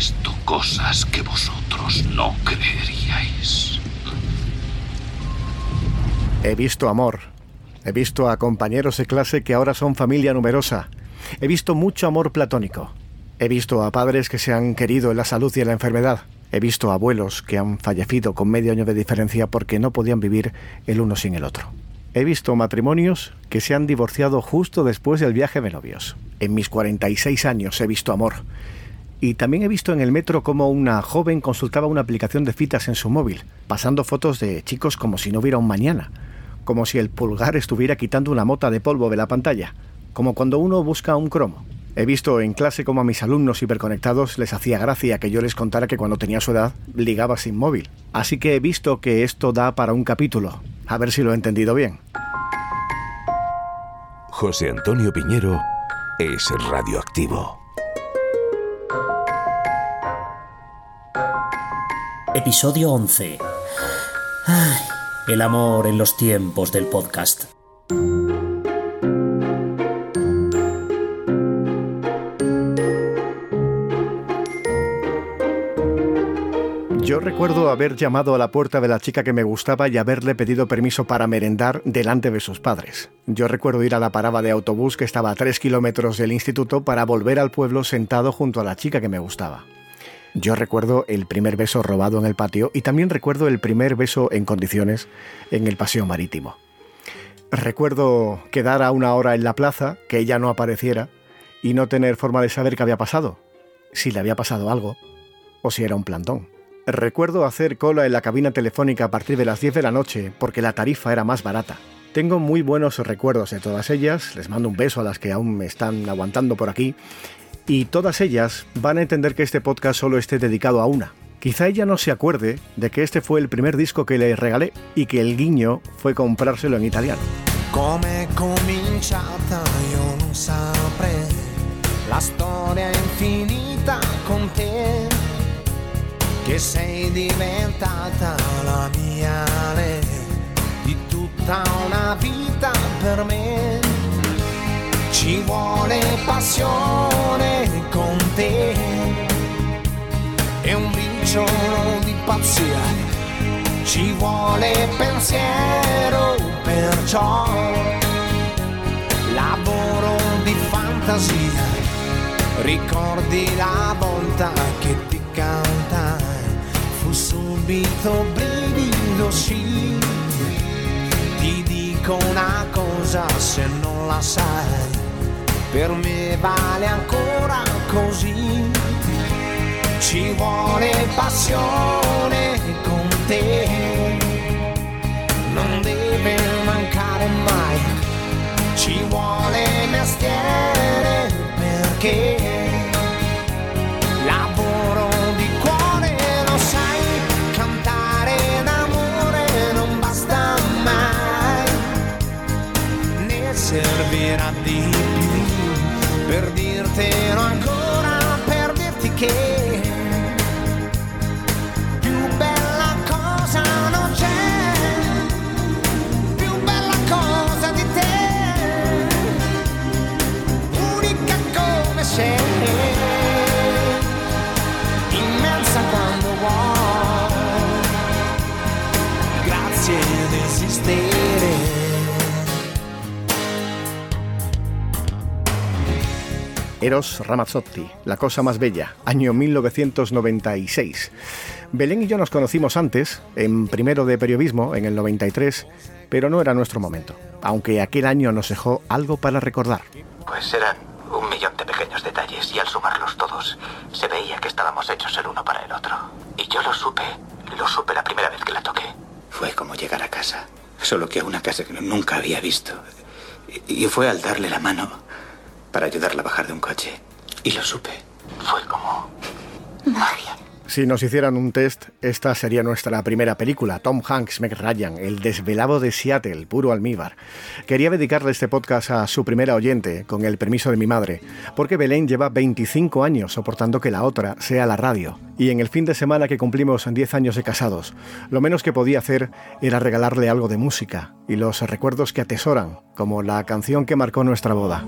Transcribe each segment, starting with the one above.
visto cosas que vosotros no creeríais. He visto amor. He visto a compañeros de clase que ahora son familia numerosa. He visto mucho amor platónico. He visto a padres que se han querido en la salud y en la enfermedad. He visto abuelos que han fallecido con medio año de diferencia porque no podían vivir el uno sin el otro. He visto matrimonios que se han divorciado justo después del viaje de novios. En mis 46 años he visto amor. Y también he visto en el metro cómo una joven consultaba una aplicación de citas en su móvil, pasando fotos de chicos como si no hubiera un mañana, como si el pulgar estuviera quitando una mota de polvo de la pantalla, como cuando uno busca un cromo. He visto en clase cómo a mis alumnos hiperconectados les hacía gracia que yo les contara que cuando tenía su edad ligaba sin móvil. Así que he visto que esto da para un capítulo. A ver si lo he entendido bien. José Antonio Piñero es radioactivo. Episodio 11. Ay, el amor en los tiempos del podcast. Yo recuerdo haber llamado a la puerta de la chica que me gustaba y haberle pedido permiso para merendar delante de sus padres. Yo recuerdo ir a la parada de autobús que estaba a tres kilómetros del instituto para volver al pueblo sentado junto a la chica que me gustaba. Yo recuerdo el primer beso robado en el patio y también recuerdo el primer beso en condiciones en el paseo marítimo. Recuerdo quedar a una hora en la plaza, que ella no apareciera y no tener forma de saber qué había pasado, si le había pasado algo o si era un plantón. Recuerdo hacer cola en la cabina telefónica a partir de las 10 de la noche porque la tarifa era más barata. Tengo muy buenos recuerdos de todas ellas, les mando un beso a las que aún me están aguantando por aquí, y todas ellas van a entender que este podcast solo esté dedicado a una. Quizá ella no se acuerde de que este fue el primer disco que le regalé y que el guiño fue comprárselo en italiano. Come cominciata La infinita sei la mia tutta una Ci vuole passione con te E un briciolo di pazzia ci vuole pensiero, perciò lavoro di fantasia. Ricordi la volta che ti cantai, fu subito brivido, sì. Ti dico una cosa se non la sai, per me vale ancora così. Ci vuole passione con te, non deve mancare mai, ci vuole mestiere perché Eros Ramazzotti, La cosa más bella, año 1996. Belén y yo nos conocimos antes, en primero de periodismo, en el 93, pero no era nuestro momento, aunque aquel año nos dejó algo para recordar. Pues eran un millón de pequeños detalles y al sumarlos todos se veía que estábamos hechos el uno para el otro. Y yo lo supe, lo supe la primera vez que la toqué. Fue como llegar a casa, solo que a una casa que nunca había visto. Y y fue al darle la mano para ayudarla a bajar de un coche. Y lo supe. Fue como magia. Si nos hicieran un test, esta sería nuestra primera película, Tom Hanks, Meg Ryan, El desvelado de Seattle, puro almíbar. Quería dedicarle este podcast a su primera oyente, con el permiso de mi madre, porque Belén lleva 25 años soportando que la otra sea la radio. Y en el fin de semana que cumplimos 10 años de casados, lo menos que podía hacer era regalarle algo de música y los recuerdos que atesoran, como la canción que marcó nuestra boda.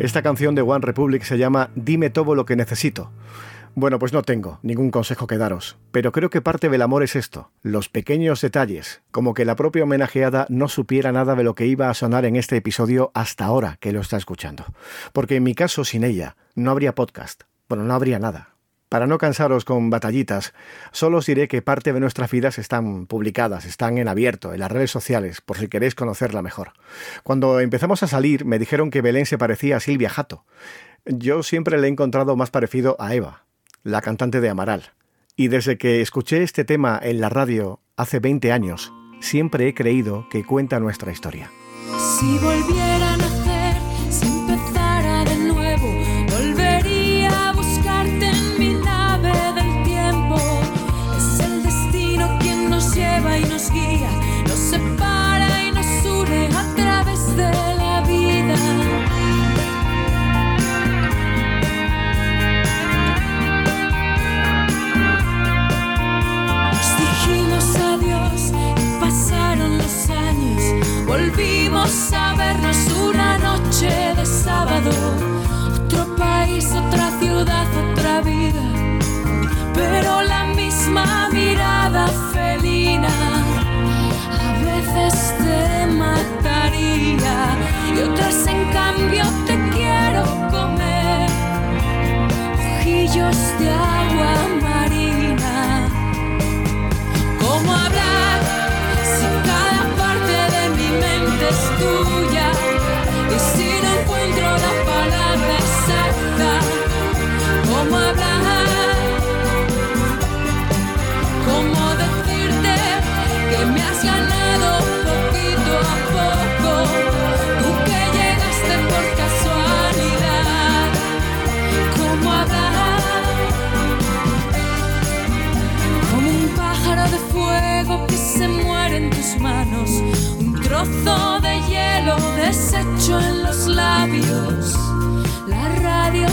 Esta canción de One Republic se llama Dime todo lo que necesito. Bueno, pues no tengo ningún consejo que daros, pero creo que parte del amor es esto, los pequeños detalles, como que la propia homenajeada no supiera nada de lo que iba a sonar en este episodio hasta ahora que lo está escuchando. Porque en mi caso, sin ella, no habría podcast, bueno, no habría nada. Para no cansaros con batallitas, solo os diré que parte de nuestras vidas están publicadas, están en abierto, en las redes sociales, por si queréis conocerla mejor. Cuando empezamos a salir, me dijeron que Belén se parecía a Silvia Jato. Yo siempre le he encontrado más parecido a Eva, la cantante de Amaral. Y desde que escuché este tema en la radio hace 20 años, siempre he creído que cuenta nuestra historia. Si volviera y otras en cambio te quiero comer. Ojillos de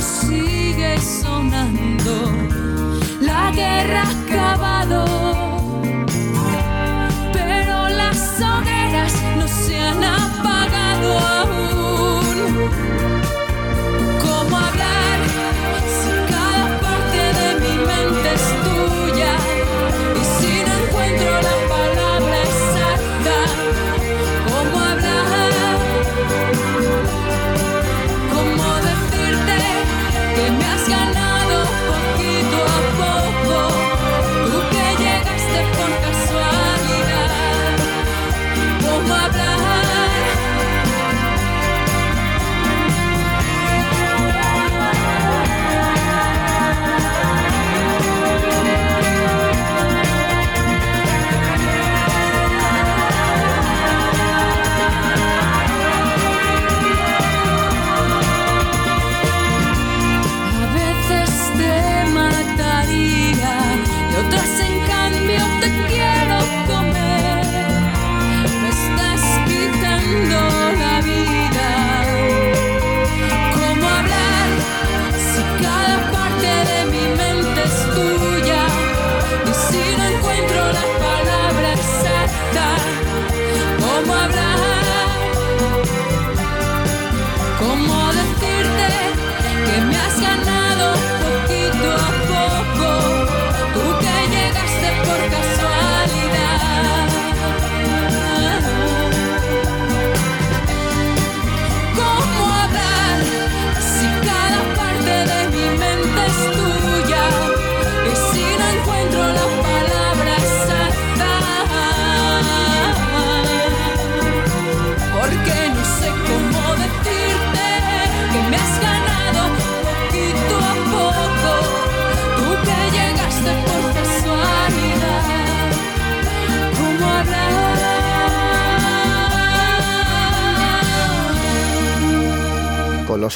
sigue sonando, la guerra ha acabado,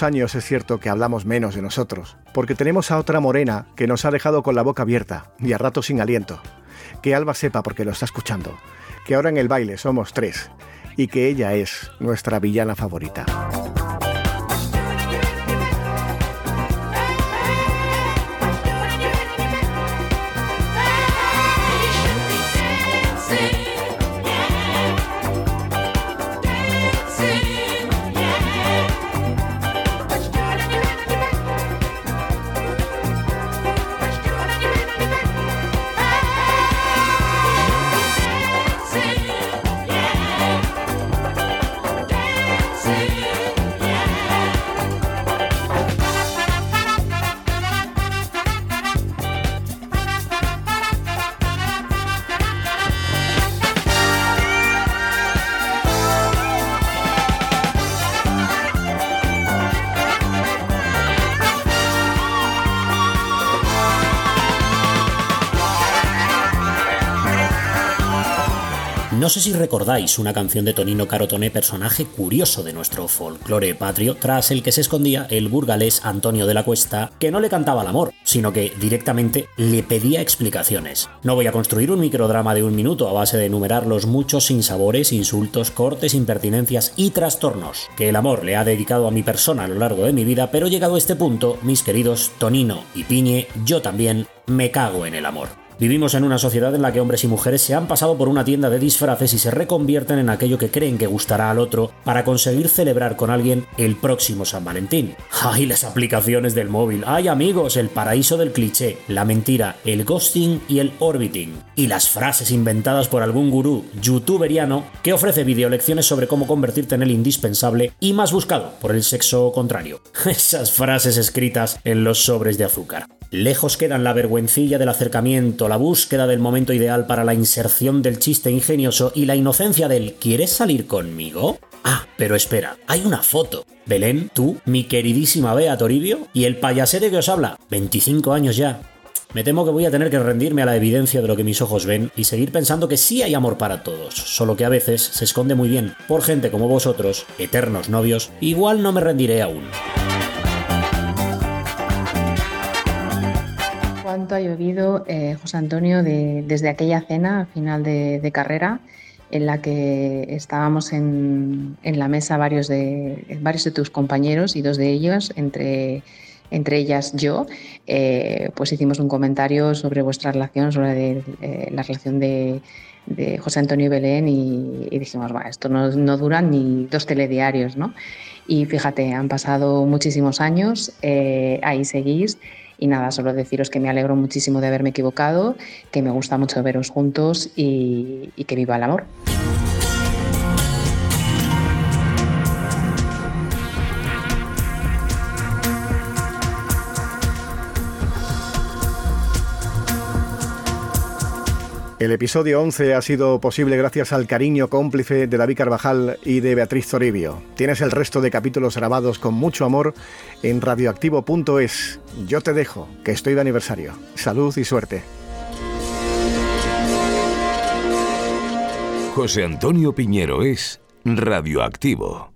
años es cierto que hablamos menos de nosotros, porque tenemos a otra morena que nos ha dejado con la boca abierta y a rato sin aliento. Que Alba sepa porque lo está escuchando, que ahora en el baile somos tres y que ella es nuestra villana favorita. No sé si recordáis una canción de Tonino Carotone, personaje curioso de nuestro folclore patrio, tras el que se escondía el burgalés Antonio de la Cuesta, que no le cantaba el amor, sino que directamente le pedía explicaciones. No voy a construir un microdrama de un minuto a base de enumerar los muchos sinsabores, insultos, cortes, impertinencias y trastornos que el amor le ha dedicado a mi persona a lo largo de mi vida, pero llegado a este punto, mis queridos Tonino y Piñe, yo también me cago en el amor. Vivimos en una sociedad en la que hombres y mujeres se han pasado por una tienda de disfraces y se reconvierten en aquello que creen que gustará al otro para conseguir celebrar con alguien el próximo San Valentín. ¡Ay, las aplicaciones del móvil! ¡Ay, amigos! El paraíso del cliché, la mentira, el ghosting y el orbiting. Y las frases inventadas por algún gurú youtuberiano que ofrece videolecciones sobre cómo convertirte en el indispensable y más buscado por el sexo contrario. Esas frases escritas en los sobres de azúcar. Lejos quedan la vergüencilla del acercamiento, la búsqueda del momento ideal para la inserción del chiste ingenioso y la inocencia del ¿quieres salir conmigo? Ah, pero espera, hay una foto. Belén, tú, mi queridísima Bea Toribio y el payasete que os habla, 25 años ya. Me temo que voy a tener que rendirme a la evidencia de lo que mis ojos ven y seguir pensando que sí hay amor para todos, solo que a veces se esconde muy bien por gente como vosotros, eternos novios, igual no me rendiré aún. Cuánto ha llovido, eh, José Antonio, de- desde aquella cena a final de, de carrera en la que estábamos en, en la mesa varios de, varios de tus compañeros y dos de ellos, entre, entre ellas yo, eh, pues hicimos un comentario sobre vuestra relación, sobre de- eh, la relación de, de José Antonio y Belén y, y dijimos, va, esto no, no dura ni dos telediarios, ¿no? Y fíjate, han pasado muchísimos años, eh, ahí seguís. Y nada, solo deciros que me alegro muchísimo de haberme equivocado, que me gusta mucho veros juntos y, y que viva el amor. El episodio 11 ha sido posible gracias al cariño cómplice de David Carvajal y de Beatriz Toribio. Tienes el resto de capítulos grabados con mucho amor en radioactivo.es. Yo te dejo, que estoy de aniversario. Salud y suerte. José Antonio Piñero es radioactivo.